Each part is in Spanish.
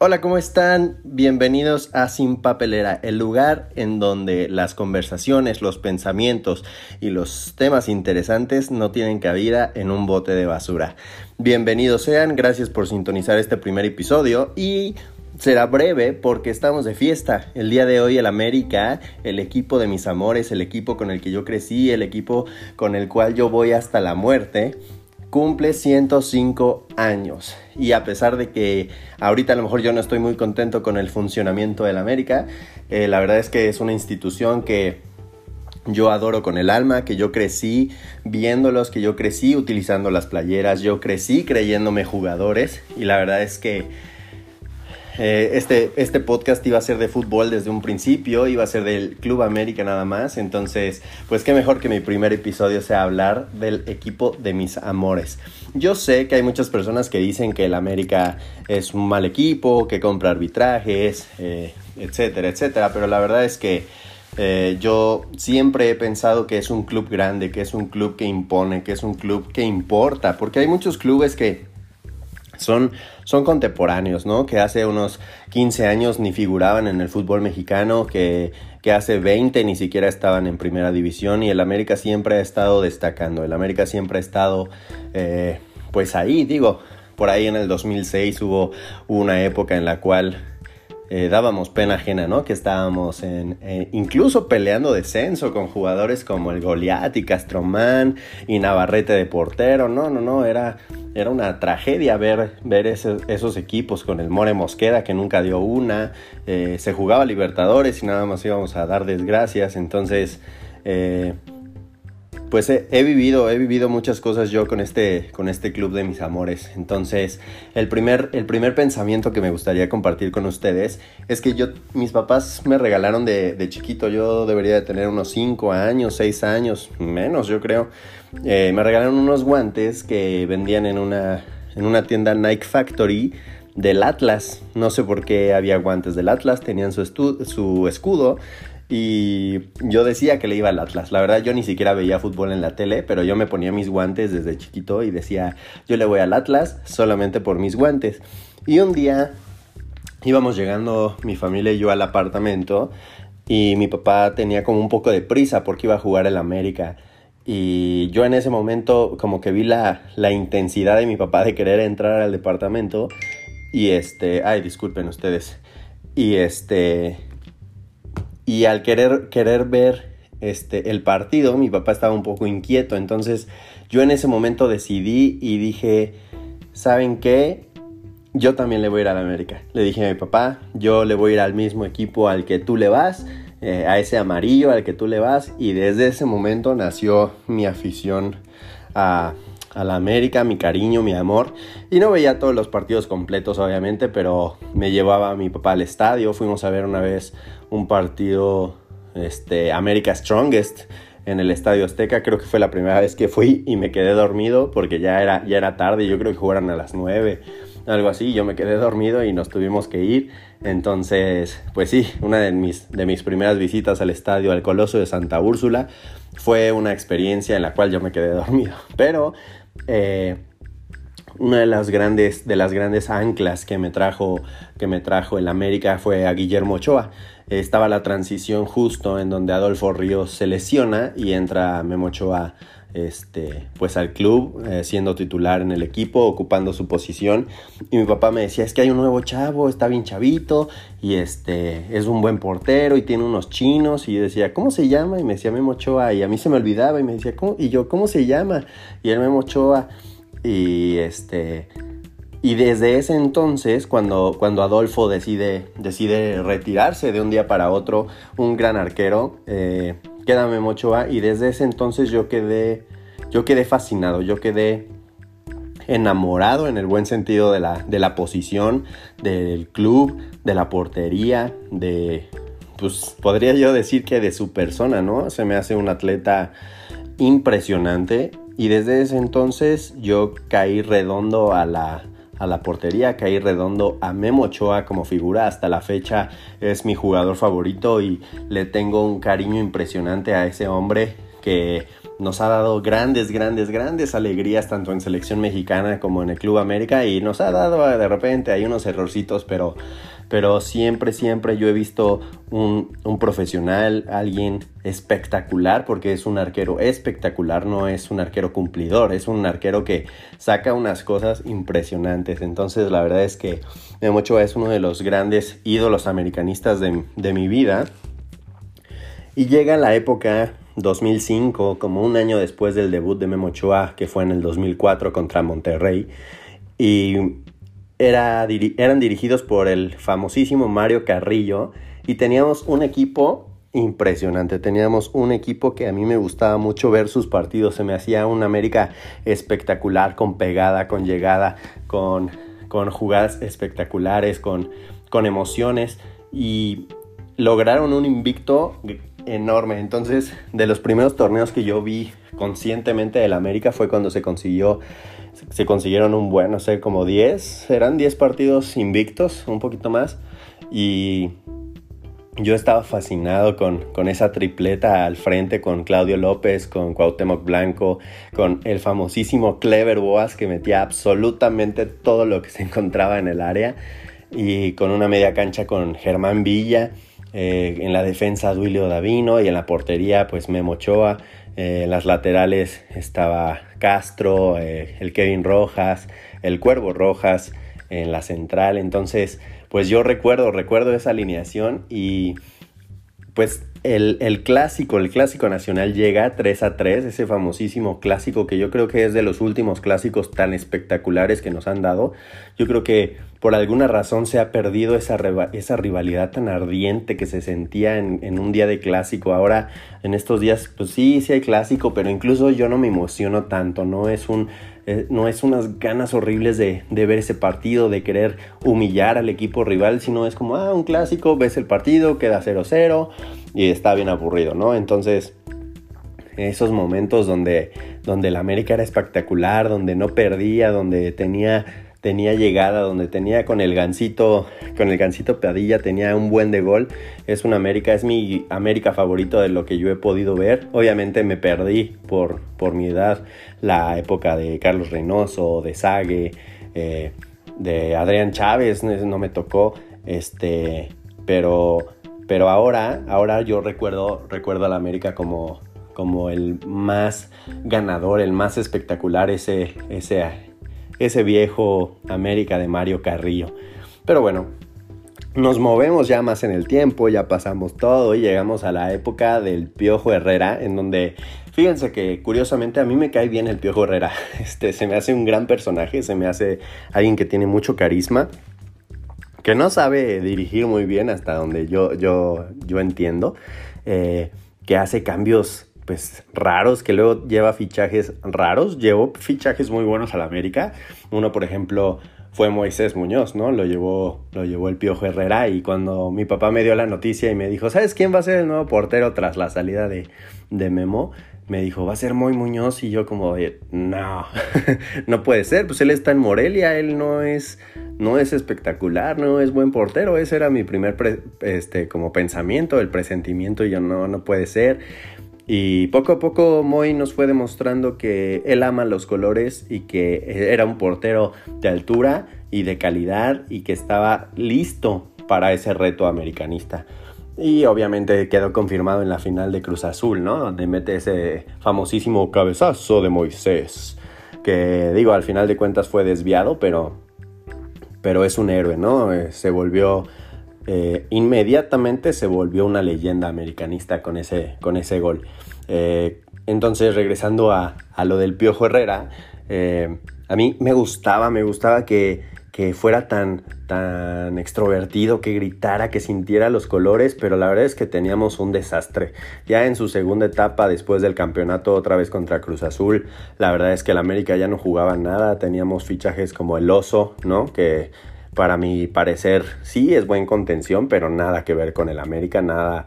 Hola, ¿cómo están? Bienvenidos a Sin Papelera, el lugar en donde las conversaciones, los pensamientos y los temas interesantes no tienen cabida en un bote de basura. Bienvenidos sean, gracias por sintonizar este primer episodio y será breve porque estamos de fiesta. El día de hoy el América, el equipo de mis amores, el equipo con el que yo crecí, el equipo con el cual yo voy hasta la muerte, cumple 105 años. Y a pesar de que ahorita a lo mejor yo no estoy muy contento con el funcionamiento del América, eh, la verdad es que es una institución que yo adoro con el alma, que yo crecí viéndolos, que yo crecí utilizando las playeras, yo crecí creyéndome jugadores y la verdad es que eh, este, este podcast iba a ser de fútbol desde un principio, iba a ser del Club América nada más, entonces pues qué mejor que mi primer episodio sea hablar del equipo de mis amores. Yo sé que hay muchas personas que dicen que el América es un mal equipo, que compra arbitrajes, eh, etcétera, etcétera, pero la verdad es que eh, yo siempre he pensado que es un club grande, que es un club que impone, que es un club que importa, porque hay muchos clubes que son, son contemporáneos, ¿no? Que hace unos 15 años ni figuraban en el fútbol mexicano, que, que hace 20 ni siquiera estaban en primera división y el América siempre ha estado destacando, el América siempre ha estado eh, pues ahí, digo, por ahí en el 2006 hubo una época en la cual eh, dábamos pena ajena, ¿no? Que estábamos en, eh, incluso peleando descenso con jugadores como el Goliat y Castromán y Navarrete de portero. No, no, no, era, era una tragedia ver, ver esos equipos con el More Mosqueda que nunca dio una. Eh, se jugaba Libertadores y nada más íbamos a dar desgracias. Entonces, pues he, vivido, he vivido muchas cosas yo con este, con este club de mis amores. Entonces, el primer, el primer pensamiento que me gustaría compartir con ustedes es que yo, mis papás me regalaron de, chiquito, yo debería de tener unos 5 años, 6 años, menos yo creo. Eh, me regalaron unos guantes que vendían en una, en una tienda Nike Factory del Atlas. No sé por qué había guantes del Atlas, tenían su, su escudo y yo decía que le iba al Atlas. La verdad yo ni siquiera veía fútbol en la tele, pero yo me ponía mis guantes desde chiquito y decía, yo le voy al Atlas solamente por mis guantes. Y un día íbamos llegando mi familia y yo al apartamento y mi papá tenía como un poco de prisa porque iba a jugar el América. Y yo en ese momento como que vi la, la intensidad de mi papá de querer entrar al departamento. Y este, ay, disculpen ustedes. Y este, y al querer, querer ver este, el partido, mi papá estaba un poco inquieto. Entonces yo en ese momento decidí y dije, ¿saben qué? Yo también le voy a ir a la América. Le dije a mi papá, yo le voy a ir al mismo equipo al que tú le vas, eh, a ese amarillo al que tú le vas. Y desde ese momento nació mi afición a, a la América, mi cariño, mi amor. Y no veía todos los partidos completos, obviamente, pero me llevaba a mi papá al estadio. Fuimos a ver una vez un partido, este, America Strongest en el Estadio Azteca. Creo que fue la primera vez que fui y me quedé dormido porque ya era, ya era tarde. Yo creo que jugaron a las 9, algo así. Yo me quedé dormido y nos tuvimos que ir. Entonces, pues sí, una de mis, de mis primeras visitas al estadio, al Coloso de Santa Úrsula, fue una experiencia en la cual yo me quedé dormido. Pero eh, una de las grandes, de las grandes anclas que me trajo, que me trajo el América fue a Guillermo Ochoa. Estaba la transición justo en donde Adolfo Ríos se lesiona y entra Memo Ochoa este, pues al club, eh, siendo titular en el equipo, ocupando su posición. Y mi papá me decía, es que hay un nuevo chavo, está bien chavito, y este, es un buen portero, y tiene unos chinos. Y yo decía, ¿cómo se llama? Y me decía Memo Ochoa, y a mí se me olvidaba, y me decía, ¿cómo? Y yo, ¿cómo se llama? Y él Memo Ochoa, y este... Y desde ese entonces, cuando, cuando Adolfo decide, decide retirarse de un día para otro, un gran arquero, eh, Quédame Mochoa y desde ese entonces yo quedé, yo quedé fascinado, yo quedé enamorado en el buen sentido de la, de la posición, del club, de la portería, de, pues podría yo decir que de su persona, ¿no? Se me hace un atleta impresionante y desde ese entonces yo caí redondo a la, a la portería, caí redondo a Memo Ochoa como figura. Hasta la fecha es mi jugador favorito y le tengo un cariño impresionante a ese hombre que nos ha dado grandes, grandes, grandes alegrías tanto en selección mexicana como en el Club América y nos ha dado de repente hay unos errorcitos, pero, pero siempre, siempre yo he visto un, un, profesional, alguien espectacular, porque es un arquero espectacular, no es un arquero cumplidor, es un arquero que saca unas cosas impresionantes. Entonces la verdad es que Memo Ochoa es uno de los grandes ídolos americanistas de, de mi vida. Y llega la época 2005, como un año después del debut de Memo Ochoa, que fue en el 2004 contra Monterrey. Y era, eran dirigidos por el famosísimo Mario Carrillo. Y teníamos un equipo impresionante. Teníamos un equipo que a mí me gustaba mucho ver sus partidos. Se me hacía una América espectacular, con pegada, con llegada, con, jugadas espectaculares, con emociones. Y lograron un invicto enorme. Entonces, de los primeros torneos que yo vi conscientemente del América fue cuando se consiguió, se consiguieron un buen, no sé, como 10, eran 10 partidos invictos, un poquito más. Y yo estaba fascinado con, con, esa tripleta al frente, con Claudio López, con Cuauhtémoc Blanco, con el famosísimo Clever Boas que metía absolutamente todo lo que se encontraba en el área y con una media cancha con Germán Villa eh, en la defensa Duilio Davino y en la portería pues Memo Ochoa. Eh, en las laterales estaba Castro, eh, el Kevin Rojas, el Cuervo Rojas en la central. Entonces pues yo recuerdo, recuerdo esa alineación y pues el, clásico, el clásico nacional llega 3 a 3, ese famosísimo clásico que yo creo que es de los últimos clásicos tan espectaculares que nos han dado. Yo creo que por alguna razón se ha perdido esa, esa rivalidad tan ardiente que se sentía en, un día de clásico. Ahora, en estos días, pues sí, sí hay clásico, pero incluso yo no me emociono tanto, no es un... Eh, no es unas ganas horribles de, de ver ese partido, de querer humillar al equipo rival, sino es como, ah, un clásico, ves el partido, queda 0-0 y está bien aburrido, ¿no? Entonces, esos momentos donde, donde la América era espectacular, donde no perdía, donde tenía, tenía llegada, donde tenía con el gancito, con el gancito Padilla, tenía un buen de gol. Es una América, es mi América favorito de lo que yo he podido ver. Obviamente me perdí por, por mi edad la época de Carlos Reynoso, de Sague, eh, de Adrián Chávez, no me tocó, este, pero pero ahora, ahora yo recuerdo, recuerdo a la América como, como el más ganador, el más espectacular, ese, ese, ese viejo América de Mario Carrillo. Pero bueno, nos movemos ya más en el tiempo, ya pasamos todo y llegamos a la época del Piojo Herrera, en donde fíjense que curiosamente a mí me cae bien el Piojo Herrera. Este, se me hace un gran personaje, se me hace alguien que tiene mucho carisma que no sabe dirigir muy bien hasta donde yo, yo, yo entiendo, eh, que hace cambios pues raros, que luego lleva fichajes raros, llevó fichajes muy buenos a la América, uno por ejemplo fue Moisés Muñoz, ¿no? Lo llevó, lo llevó el Piojo Herrera. Y cuando mi papá me dio la noticia y me dijo, ¿sabes quién va a ser el nuevo portero tras la salida de, de Memo? me dijo, va a ser muy Muñoz y yo como no, no puede ser, pues él está en Morelia, él no es, no es espectacular, no es buen portero, ese era mi primer, este, como pensamiento, el presentimiento y yo no, no puede ser. Y poco a poco Moy nos fue demostrando que él ama los colores y que era un portero de altura y de calidad y que estaba listo para ese reto americanista. Y obviamente quedó confirmado en la final de Cruz Azul, ¿no? Donde mete ese famosísimo cabezazo de Moisés. Que digo, al final de cuentas fue desviado, pero, pero es un héroe, ¿no? Eh, se volvió, eh, inmediatamente se volvió una leyenda americanista con ese, con ese gol. Eh, entonces, regresando a, a, lo del Piojo Herrera, a mí me gustaba, me gustaba que que fuera tan, tan extrovertido, que gritara, que sintiera los colores, pero la verdad es que teníamos un desastre. Ya en su segunda etapa, después del campeonato otra vez contra Cruz Azul, la verdad es que el América ya no jugaba nada, teníamos fichajes como el Oso, ¿no? Que para mi parecer sí es buen contención, pero nada que ver con el América, nada,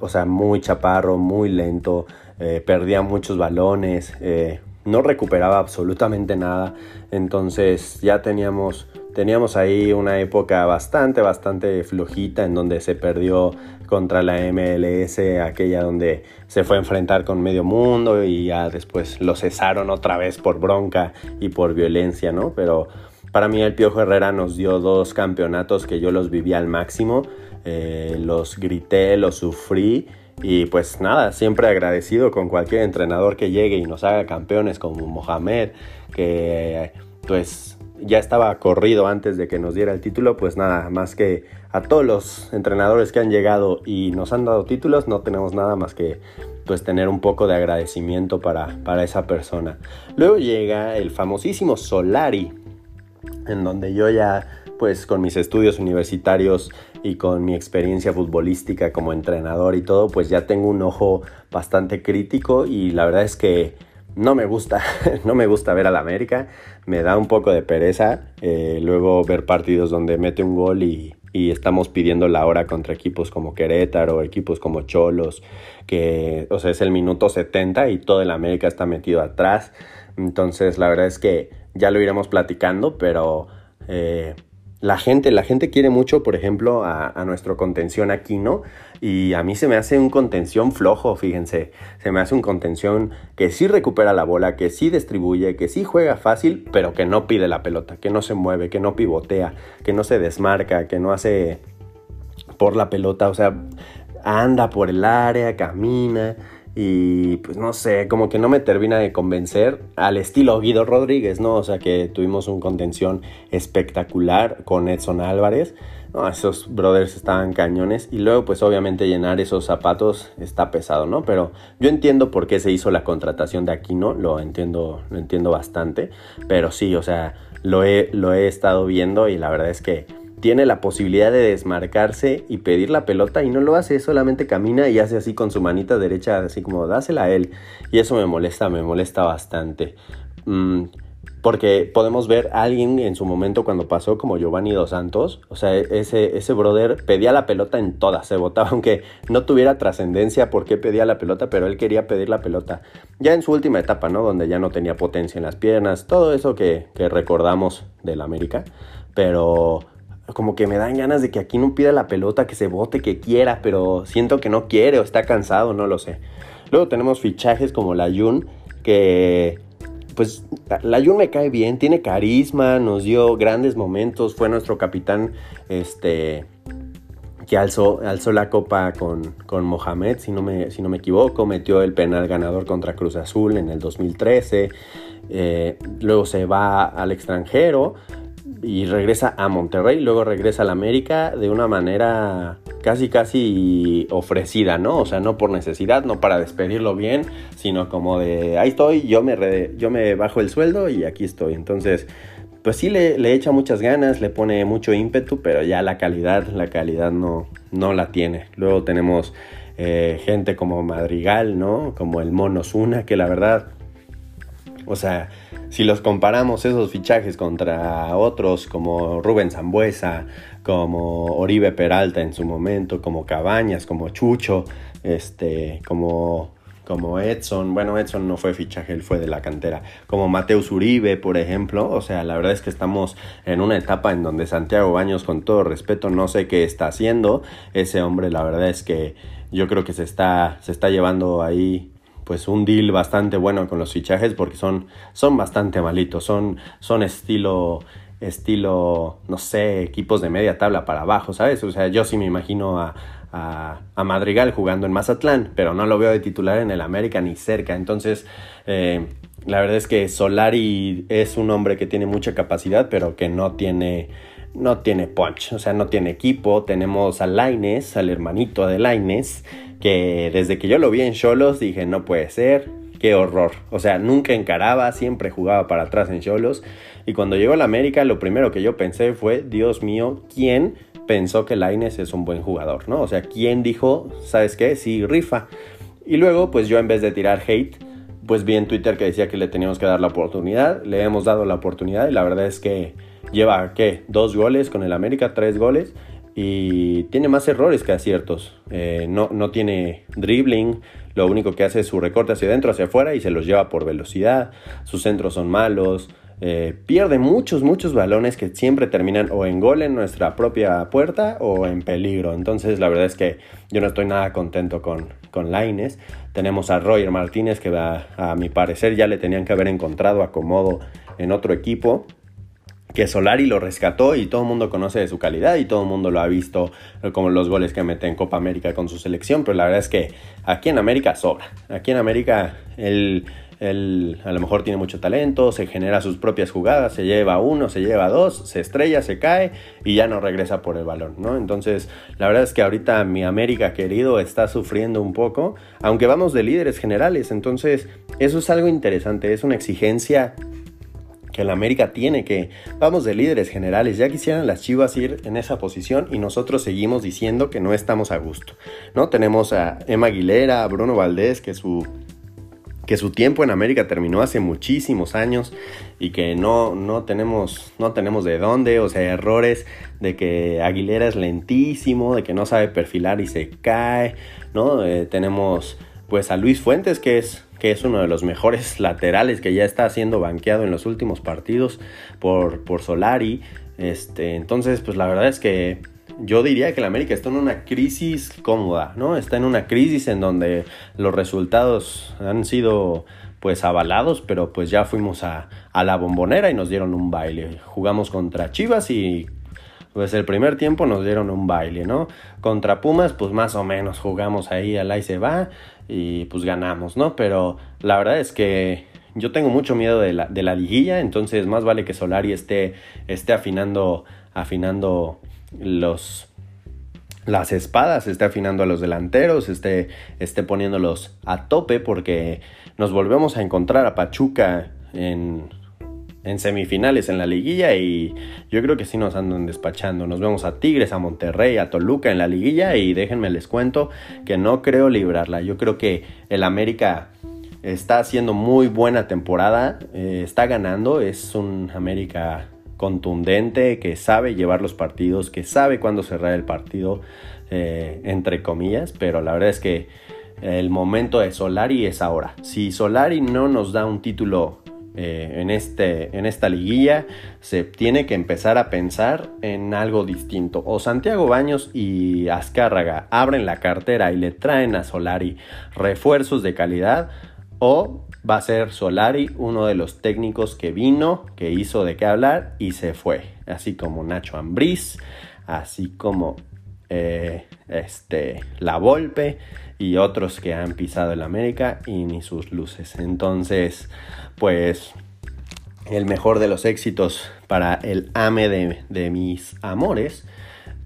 o sea, muy chaparro, muy lento, eh, perdía muchos balones, eh, no recuperaba absolutamente nada, entonces ya teníamos Teníamos ahí una época bastante, bastante flojita en donde se perdió contra la MLS, aquella donde se fue a enfrentar con medio mundo y ya después lo cesaron otra vez por bronca y por violencia, ¿no? Pero para mí el Piojo Herrera nos dio dos campeonatos que yo los viví al máximo, eh, los grité, los sufrí y pues nada, siempre agradecido con cualquier entrenador que llegue y nos haga campeones como Mohamed, que pues ya estaba corrido antes de que nos diera el título, pues nada, más que a todos los entrenadores que han llegado y nos han dado títulos, no tenemos nada más que pues tener un poco de agradecimiento para, para esa persona. Luego llega el famosísimo Solari, en donde yo ya pues con mis estudios universitarios y con mi experiencia futbolística como entrenador y todo, pues ya tengo un ojo bastante crítico y la verdad es que no me gusta, no me gusta ver al América, me da un poco de pereza eh, luego ver partidos donde mete un gol y, estamos pidiendo la hora contra equipos como Querétaro, equipos como Cholos, que, o sea, es el minuto 70 y todo el América está metido atrás. Entonces, la verdad es que ya lo iremos platicando, pero eh, la gente, la gente quiere mucho, por ejemplo, a, nuestro contención aquí, ¿no? Y a mí se me hace un contención flojo, fíjense. Se me hace un contención que sí recupera la bola, que sí distribuye, que sí juega fácil, pero que no pide la pelota, que no se mueve, que no pivotea, que no se desmarca, que no hace por la pelota, o sea, anda por el área, camina y pues no sé, como que no me termina de convencer al estilo Guido Rodríguez, ¿no? O sea que tuvimos un contención espectacular con Edson Álvarez. No, esos brothers estaban cañones y luego pues obviamente llenar esos zapatos está pesado, ¿no? Pero yo entiendo por qué se hizo la contratación de Aquino, lo entiendo, lo entiendo bastante, pero sí, o sea, lo he, lo he estado viendo y la verdad es que tiene la posibilidad de desmarcarse y pedir la pelota y no lo hace, solamente camina y hace así con su manita derecha, así como dásela a él. Y eso me molesta, me molesta bastante. Mm, porque podemos ver a alguien en su momento cuando pasó como Giovanni Dos Santos, o sea, ese, ese brother pedía la pelota en todas, se votaba, aunque no tuviera trascendencia por qué pedía la pelota, pero él quería pedir la pelota. Ya en su última etapa, ¿no? Donde ya no tenía potencia en las piernas, todo eso que, que recordamos del América, pero como que me dan ganas de que aquí no pida la pelota, que se bote, que quiera, pero siento que no quiere o está cansado, no lo sé. Luego tenemos fichajes como la Jun, que pues la Jun me cae bien, tiene carisma, nos dio grandes momentos, fue nuestro capitán, este, que alzó, alzó la copa con, con Mohamed, si no, me, si no me equivoco, metió el penal ganador contra Cruz Azul en el 2013, eh, luego se va al extranjero, y regresa a Monterrey, luego regresa al América de una manera casi casi ofrecida, ¿no? O sea, no por necesidad, no para despedirlo bien, sino como de ahí estoy, yo me, yo me bajo el sueldo y aquí estoy. Entonces, pues sí le, le, echa muchas ganas, le pone mucho ímpetu, pero ya la calidad, la calidad no, no la tiene. Luego tenemos eh, gente como Madrigal, ¿no? Como el Mono Zuna, que la verdad, o sea, si los comparamos esos fichajes contra otros como Rubén Zambuesa, como Oribe Peralta en su momento, como Cabañas, como Chucho, este, como, como Edson, bueno, Edson no fue fichaje, él fue de la cantera, como Mateus Uribe, por ejemplo, o sea, la verdad es que estamos en una etapa en donde Santiago Baños, con todo respeto, no sé qué está haciendo, ese hombre, la verdad es que yo creo que se está, se está llevando ahí pues un deal bastante bueno con los fichajes porque son, son bastante malitos, son, son estilo, estilo, no sé, equipos de media tabla para abajo, ¿sabes? O sea, yo sí me imagino a, a, Madrigal jugando en Mazatlán, pero no lo veo de titular en el América ni cerca, entonces... Eh, la verdad es que Solari es un hombre que tiene mucha capacidad, pero que no tiene, no tiene punch, o sea, no tiene equipo. Tenemos a Laines, al hermanito de Laines, que desde que yo lo vi en Cholos dije, no puede ser, qué horror. O sea, nunca encaraba, siempre jugaba para atrás en Cholos. Y cuando llegó a la América, lo primero que yo pensé fue, Dios mío, ¿quién pensó que Laines es un buen jugador? ¿no? O sea, ¿quién dijo, sabes qué? Sí, rifa. Y luego, pues yo en vez de tirar hate, pues vi en Twitter que decía que le teníamos que dar la oportunidad. Le hemos dado la oportunidad y la verdad es que lleva, ¿qué? Dos goles con el América, tres goles y tiene más errores que aciertos. Eh, no, no tiene dribbling, lo único que hace es su recorte hacia adentro, hacia afuera y se los lleva por velocidad. Sus centros son malos. eh, pierde muchos, muchos balones que siempre terminan o en gol en nuestra propia puerta o en peligro. Entonces la verdad es que yo no estoy nada contento con, con Laines. Tenemos a Roger Martínez que a, a mi parecer ya le tenían que haber encontrado acomodo en otro equipo que Solari lo rescató y todo el mundo conoce de su calidad y todo el mundo lo ha visto como los goles que mete en Copa América con su selección, pero la verdad es que aquí en América sobra. Aquí en América él, a lo mejor tiene mucho talento, se genera sus propias jugadas, se lleva uno, se lleva dos, se estrella, se cae y ya no regresa por el balón, ¿no? Entonces, la verdad es que ahorita mi América querido está sufriendo un poco, aunque vamos de líderes generales, entonces eso es algo interesante, es una exigencia que la América tiene, que vamos de líderes generales, ya quisieran las Chivas ir en esa posición y nosotros seguimos diciendo que no estamos a gusto, ¿no? Tenemos a Emma Aguilera, a Bruno Valdés, que su que su tiempo en América terminó hace muchísimos años y que no, no, tenemos, no tenemos de dónde, o sea, errores de que Aguilera es lentísimo, de que no sabe perfilar y se cae, ¿no? Eh, tenemos pues a Luis Fuentes, que es que es uno de los mejores laterales que ya está siendo banqueado en los últimos partidos por, por Solari. Este, entonces, pues la verdad es que yo diría que el América está en una crisis cómoda, ¿no? Está en una crisis en donde los resultados han sido pues avalados, pero pues ya fuimos a, a la bombonera y nos dieron un baile. Jugamos contra Chivas y pues el primer tiempo nos dieron un baile, ¿no? Contra Pumas, pues más o menos jugamos ahí al ahí se va y pues ganamos, ¿no? Pero la verdad es que yo tengo mucho miedo de la, de la liguilla, entonces más vale que Solari esté, esté afinando, afinando los, las espadas, esté afinando a los delanteros, esté, esté poniéndolos a tope porque nos volvemos a encontrar a Pachuca en, en semifinales en la liguilla y yo creo que sí nos andan despachando. Nos vemos a Tigres, a Monterrey, a Toluca en la liguilla y déjenme les cuento que no creo librarla. Yo creo que el América está haciendo muy buena temporada, eh, está ganando, es un América contundente que sabe llevar los partidos, que sabe cuándo cerrar el partido, eh, entre comillas, pero la verdad es que el momento de Solari es ahora. Si Solari no nos da un título eh, en, este, en esta liguilla, se tiene que empezar a pensar en algo distinto. O Santiago Baños y Azcárraga abren la cartera y le traen a Solari refuerzos de calidad, o va a ser Solari uno de los técnicos que vino, que hizo de qué hablar y se fue. Así como Nacho Ambriz, así como eh, este, La Volpe y otros que han pisado el América y ni sus luces. Entonces, pues el mejor de los éxitos para el ame de, mis amores.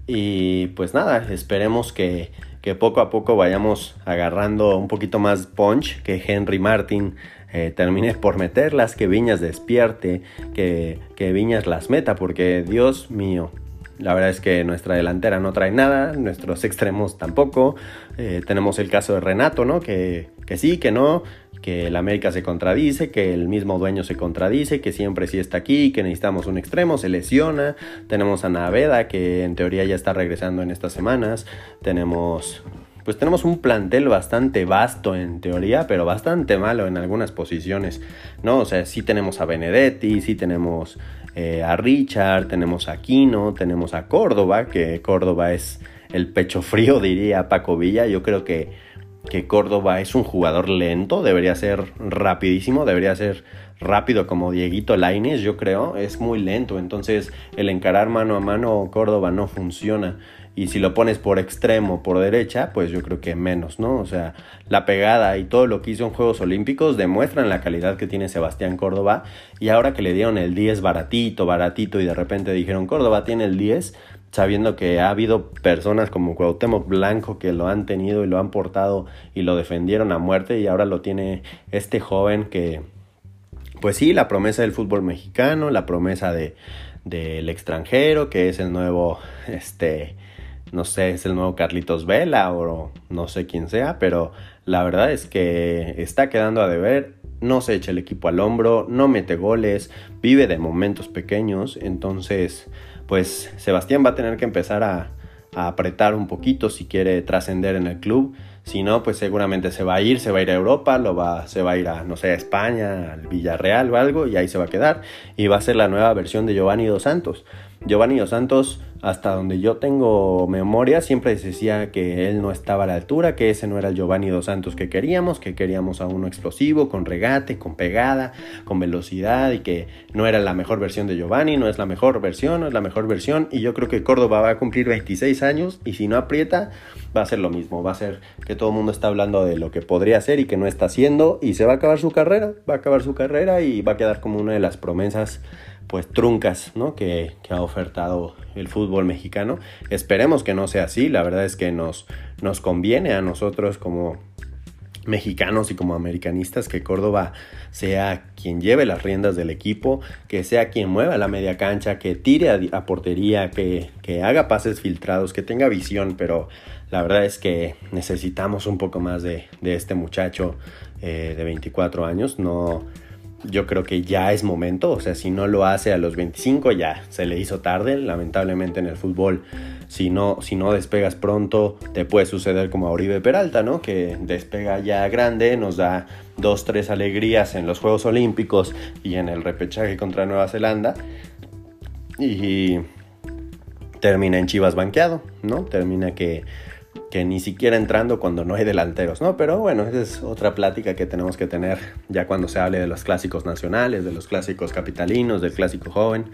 Y pues nada, esperemos que, poco a poco vayamos agarrando un poquito más punch, que Henry Martin eh, termine por meterlas, que Viñas despierte, que, que Viñas las meta, porque Dios mío, la verdad es que nuestra delantera no trae nada, nuestros extremos tampoco. Eh, tenemos el caso de Renato, ¿no? Que, que sí, que no, que el América se contradice, que el mismo dueño se contradice, que siempre sí está aquí, que necesitamos un extremo, se lesiona. Tenemos a Naveda, que en teoría ya está regresando en estas semanas. Tenemos pues tenemos un plantel bastante vasto en teoría, pero bastante malo en algunas posiciones, ¿no? O sea, sí tenemos a Benedetti, sí tenemos eh, a Richard, tenemos a Quino, tenemos a Córdoba, que Córdoba es el pecho frío, diría Paco Villa. Yo creo que, que Córdoba es un jugador lento, debería ser rapidísimo, debería ser rápido como Dieguito Laines, yo creo, es muy lento, entonces el encarar mano a mano Córdoba no funciona. Y si lo pones por extremo, por derecha, pues yo creo que menos, ¿no? O sea, la pegada y todo lo que hizo en Juegos Olímpicos demuestran la calidad que tiene Sebastián Córdoba. Y ahora que le dieron el 10 baratito, baratito, y de repente dijeron Córdoba tiene el 10, sabiendo que ha habido personas como Cuauhtémoc Blanco que lo han tenido y lo han portado y lo defendieron a muerte, y ahora lo tiene este joven que, pues sí, la promesa del fútbol mexicano, la promesa de del extranjero, que es el nuevo, este, no sé, es el nuevo Carlitos Vela o no sé quién sea, pero la verdad es que está quedando a deber, no se echa el equipo al hombro, no mete goles, vive de momentos pequeños, entonces pues Sebastián va a tener que empezar a, apretar un poquito si quiere trascender en el club, Si no, pues seguramente se va a ir, se va a ir a Europa, lo va, se va a ir a, no sé, a España, al Villarreal o algo, y ahí se va a quedar. Y va a ser la nueva versión de Giovanni Dos Santos. Giovanni Dos Santos, hasta donde yo tengo memoria, siempre decía que él no estaba a la altura, que ese no era el Giovanni Dos Santos que queríamos, que queríamos a uno explosivo, con regate, con pegada, con velocidad y que no era la mejor versión de Giovanni, no es la mejor versión, no es la mejor versión. Y yo creo que Córdoba va a cumplir 26 años y si no aprieta, va a ser lo mismo, va a ser que todo el mundo está hablando de lo que podría ser y que no está haciendo y se va a acabar su carrera, va a acabar su carrera y va a quedar como una de las promesas pues truncas ¿no? que, ha ofertado el fútbol mexicano. Esperemos que no sea así, la verdad es que nos, nos conviene a nosotros como mexicanos y como americanistas que Córdoba sea quien lleve las riendas del equipo, que sea quien mueva la media cancha, que tire a, portería, que, haga pases filtrados, que tenga visión, pero la verdad es que necesitamos un poco más de, este muchacho eh, de 24 años, no yo creo que ya es momento, o sea, si no lo hace a los 25 ya se le hizo tarde, lamentablemente en el fútbol, si no, si no despegas pronto, te puede suceder como a Oribe Peralta, ¿no? Que despega ya grande, nos da dos, tres alegrías en los Juegos Olímpicos y en el repechaje contra Nueva Zelanda y termina en Chivas banqueado, ¿no? Termina que que ni siquiera entrando cuando no hay delanteros, ¿no? Pero bueno, esa es otra plática que tenemos que tener ya cuando se hable de los clásicos nacionales, de los clásicos capitalinos, del clásico joven.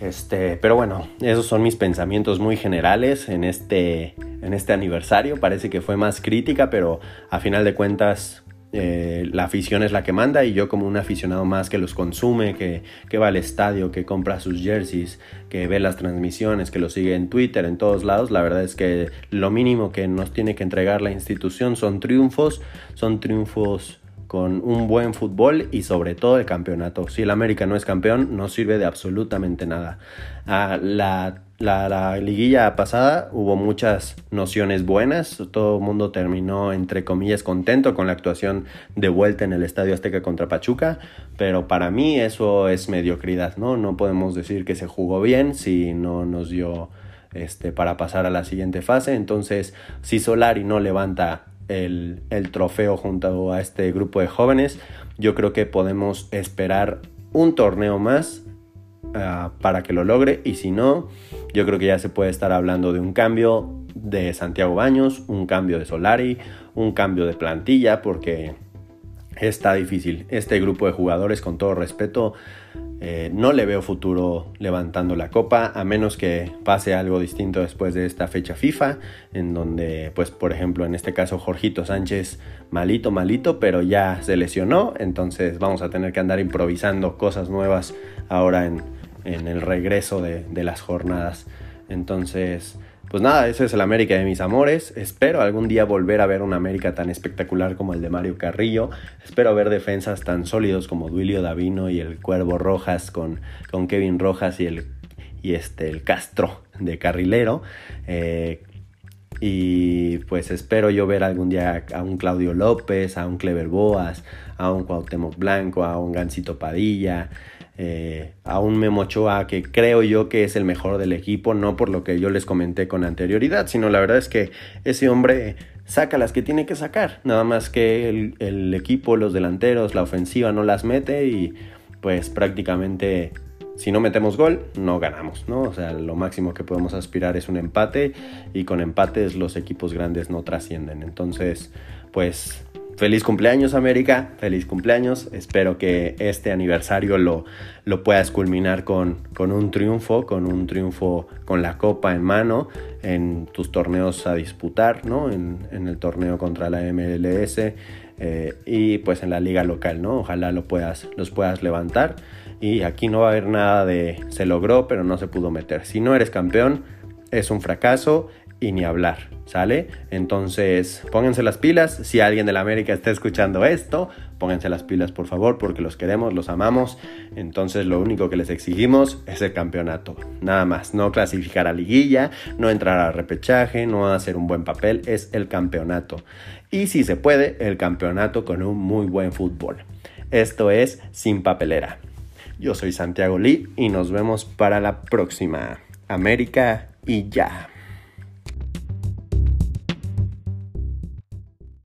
Este, pero bueno, esos son mis pensamientos muy generales en este, en este aniversario. Parece que fue más crítica, pero a final de cuentas eh, la afición es la que manda y yo como un aficionado más que los consume, que, que, va al estadio, que compra sus jerseys, que ve las transmisiones, que lo sigue en Twitter, en todos lados, la verdad es que lo mínimo que nos tiene que entregar la institución son triunfos, son triunfos con un buen fútbol y sobre todo el campeonato. Si el América no es campeón, no sirve de absolutamente nada. La, la, liguilla pasada hubo muchas nociones buenas, todo el mundo terminó entre comillas contento con la actuación de vuelta en el Estadio Azteca contra Pachuca, pero para mí eso es mediocridad, ¿no? No podemos decir que se jugó bien si no nos dio este, para pasar a la siguiente fase, entonces si Solari no levanta el, trofeo junto a este grupo de jóvenes. Yo creo que podemos esperar un torneo más ah, para que lo logre y si no, yo creo que ya se puede estar hablando de un cambio de Santiago Baños, un cambio de Solari, un cambio de plantilla porque está difícil. Este grupo de jugadores, con todo respeto, eh, no le veo futuro levantando la copa, a menos que pase algo distinto después de esta fecha FIFA, en donde, pues, por ejemplo, en este caso, Jorgito Sánchez, malito, malito, pero ya se lesionó, entonces vamos a tener que andar improvisando cosas nuevas ahora en, el regreso de, de las jornadas. Entonces, pues nada, ese es el América de mis amores. Espero algún día volver a ver un América tan espectacular como el de Mario Carrillo. Espero ver defensas tan sólidos como Duilio Davino y el Cuervo Rojas con, con Kevin Rojas y el, y este, el Castro de Carrilero. Eh, y pues espero yo ver algún día a un Claudio López, a un Clever Boas, a un Cuauhtémoc Blanco, a un Gancito Padilla, eh, a un Memo Ochoa que creo yo que es el mejor del equipo, no por lo que yo les comenté con anterioridad, sino la verdad es que ese hombre saca las que tiene que sacar, nada más que el, el equipo, los delanteros, la ofensiva no las mete y pues prácticamente si no metemos gol, no ganamos, ¿no? O sea, lo máximo que podemos aspirar es un empate y con empates los equipos grandes no trascienden. Entonces, pues feliz cumpleaños América, feliz cumpleaños. Espero que este aniversario lo, lo puedas culminar con, con, un triunfo, con un triunfo con la copa en mano en tus torneos a disputar, ¿no? En, el torneo contra la MLS eh, y pues en la liga local, ¿no? Ojalá lo puedas, los puedas levantar y aquí no va a haber nada de se logró pero no se pudo meter. Si no eres campeón es un fracaso y ni hablar, ¿sale? Entonces, pónganse las pilas. Si alguien de la América está escuchando esto, pónganse las pilas, por favor, porque los queremos, los amamos. Entonces, lo único que les exigimos es el campeonato. Nada más, no clasificar a liguilla, no entrar a repechaje, no hacer un buen papel, es el campeonato. Y si se puede, el campeonato con un muy buen fútbol. Esto es Sin Papelera. Yo soy Santiago Lee y nos vemos para la próxima. América y ya.